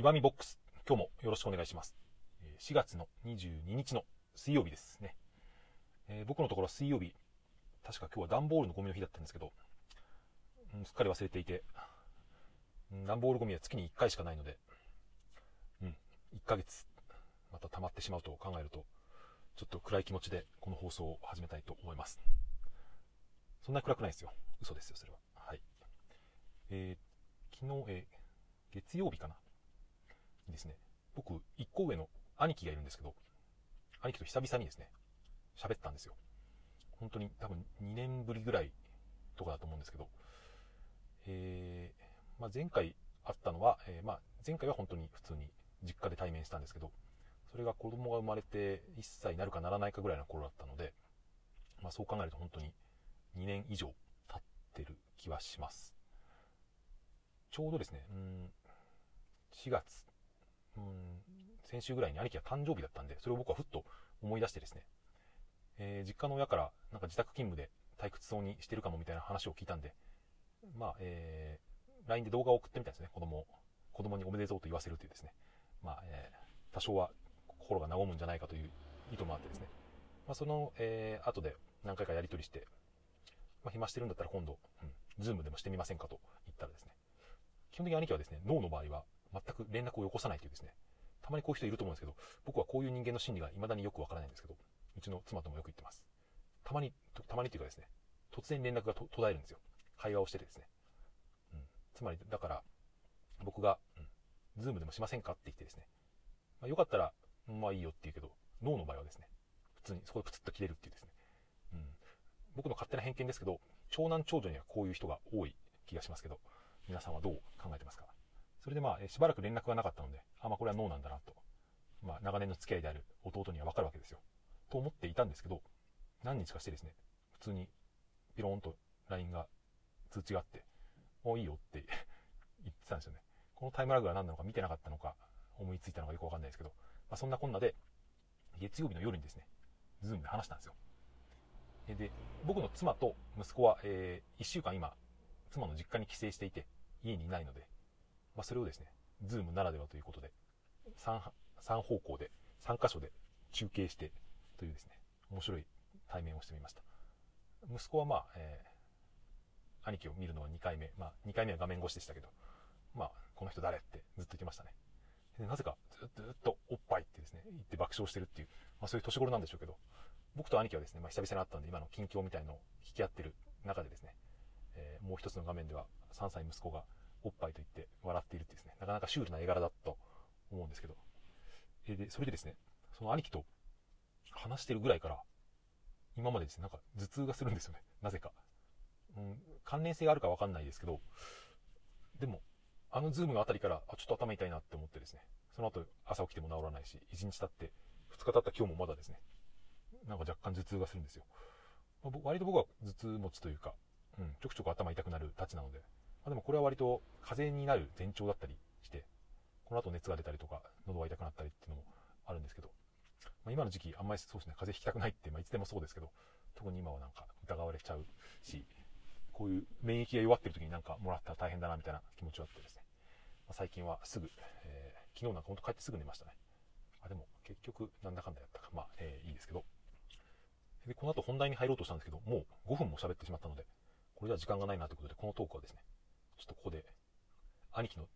岩見ボックス、今日もよろしくお願いします。4月の22日の水曜日ですね。えー、僕のところは水曜日、確か今日は段ボールのゴミの日だったんですけど、うん、すっかり忘れていて、段ボールゴミは月に1回しかないので、うん、1ヶ月、また溜まってしまうと考えると、ちょっと暗い気持ちでこの放送を始めたいと思います。そんな暗くないですよ。嘘ですよ、それは。はい。えー、昨日、えー、月曜日かなにですね、僕、1個上の兄貴がいるんですけど、兄貴と久々にですね、喋ったんですよ。本当に多分2年ぶりぐらいとかだと思うんですけど、えー、まあ、前回会ったのは、えー、まあ、前回は本当に普通に実家で対面したんですけど、それが子供が生まれて1歳になるかならないかぐらいの頃だったので、まあ、そう考えると本当に2年以上経ってる気はします。ちょうどですね、うん、4月、うん、先週ぐらいに兄貴が誕生日だったんで、それを僕はふっと思い出してですね、えー、実家の親からなんか自宅勤務で退屈そうにしてるかもみたいな話を聞いたんで、まあ、えー、LINE で動画を送ってみたんですね、子供子供におめでとうと言わせるというですね、まあ、えー、多少は心が和むんじゃないかという意図もあってですね、まあ、その、えー、後で何回かやり取りして、まあ、暇してるんだったら今度、うん、ズームでもしてみませんかと言ったらですね、基本的に兄貴はですね、脳の場合は全く連絡をよこさないというですね、たまにこういう人いると思うんですけど、僕はこういう人間の心理が未だによくわからないんですけど、うちの妻ともよく言ってます。たまに、たまにというかですね、突然連絡が途絶えるんですよ。会話をしててですね。うん。つまり、だから、僕が、うん、ズームでもしませんかって言ってですね、まあ、よかったら、まあいいよって言うけど、ノーの場合はですね、普通にそこでプツッと切れるっていうですね、うん。僕の勝手な偏見ですけど、長男長女にはこういう人が多い気がしますけど、皆さんはどう考えてますか？それでまあ、しばらく連絡がなかったので、あ、まあこれはノーなんだなと。まあ長年の付き合いである弟にはわかるわけですよ。と思っていたんですけど、何日かしてですね、普通にピローンと LINE が通知があって、もういいよって 言ってたんですよね。このタイムラグが何なのか見てなかったのか、思いついたのかよくわかんないですけど、まあ、そんなこんなで、月曜日の夜にですね、ズームで話したんですよ。で、僕の妻と息子は、えー、1週間今、妻の実家に帰省していて、家にいないので、まあ、それをですね、ズームならではということで、3、3方向で、3箇所で中継してというですね、面白い対面をしてみました。息子はまあ、えー、兄貴を見るのは2回目。まあ、2回目は画面越しでしたけど、まあ、この人誰ってずっと言ってましたね。でなぜかずっとずっとおっぱいってですね、言って爆笑してるっていう、まあそういう年頃なんでしょうけど、僕と兄貴はですね、まあ久々に会ったんで今の近況みたいのを引き合ってる中でですね、えー、もう一つの画面では3歳息子がおっぱいと言って笑っているってですね、なかなかシュールな絵柄だと思うんですけど、え、で、それでですね、その兄貴と話してるぐらいから、今までですね、なんか頭痛がするんですよね。なぜか。うん、関連性があるかわかんないですけど、でも、あのズームのあたりから、あ、ちょっと頭痛いなって思ってですね、その後朝起きても治らないし、1日経って、2日経った今日もまだですね、なんか若干頭痛がするんですよ。まあ、割と僕は頭痛持ちというか、うん、ちょくちょく頭痛くなるたちなので、あ、でもこれは割と風邪になる前兆だったりして、この後熱が出たりとか、喉が痛くなったりっていうのもあるんですけど、まあ、今の時期あんまりそうですね、風邪ひきたくないって、まあ、いつでもそうですけど、特に今はなんか疑われちゃうし、こういう免疫が弱ってる時になんかもらったら大変だなみたいな気持ちはあってですね、まあ、最近はすぐ、えー、昨日なんかほんと帰ってすぐ寝ましたね。あ、でも結局なんだかんだやったか、まあ、えー、いいですけど。で、この後本題に入ろうとしたんですけど、もう5分も喋ってしまったので、これでは時間がないなということで、このトークはですね、ちょっとここで、兄貴の、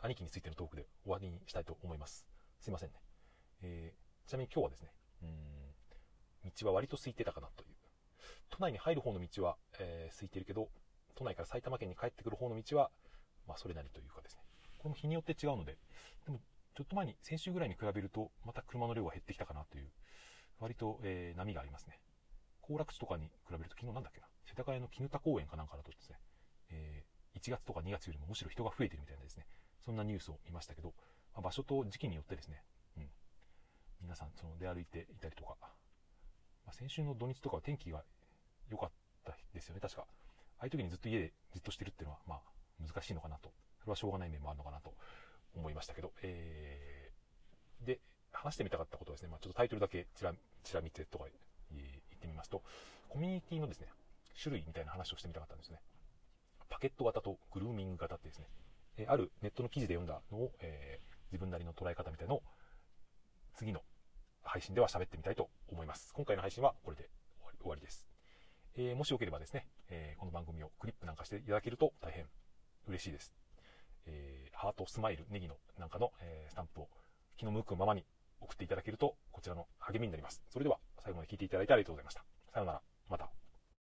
兄貴についてのトークで終わりにしたいと思います。すいませんね。えー、ちなみに今日はですね、うん、道は割と空いてたかなという。都内に入る方の道は、えー、空いてるけど、都内から埼玉県に帰ってくる方の道は、まあ、それなりというかですね。これも日によって違うので、でも、ちょっと前に、先週ぐらいに比べると、また車の量が減ってきたかなという、割と、えー、波がありますね。行楽地とかに比べると、昨日なんだっけな、世田谷の絹田公園かなんかだとですね、1月とか2月よりもむしろ人が増えてるみたいなですね、そんなニュースを見ましたけど、まあ、場所と時期によってですね、うん、皆さんその出歩いていたりとか、まあ、先週の土日とかは天気が良かったですよね、確か。ああいう時にずっと家でじっとしてるっていうのは、まあ、難しいのかなと。それはしょうがない面もあるのかなと思いましたけど、えー、で、話してみたかったことはですね、まあ、ちょっとタイトルだけちら、ちら見てとか言ってみますと、コミュニティのですね、種類みたいな話をしてみたかったんですね。パケット型とグルーミング型ってですね、えあるネットの記事で読んだのを、え自分なりの捉え方みたいのを次の配信では喋ってみたいと思います。今回の配信はこれで終わりです。えー、もしよければですね、えー、この番組をクリップなんかしていただけると大変嬉しいです。え、ハート、スマイル、ネギのなんかの、えスタンプを気の向くままに送っていただけると、こちらの励みになります。それでは最後まで聞いていただいてありがとうございました。さようなら。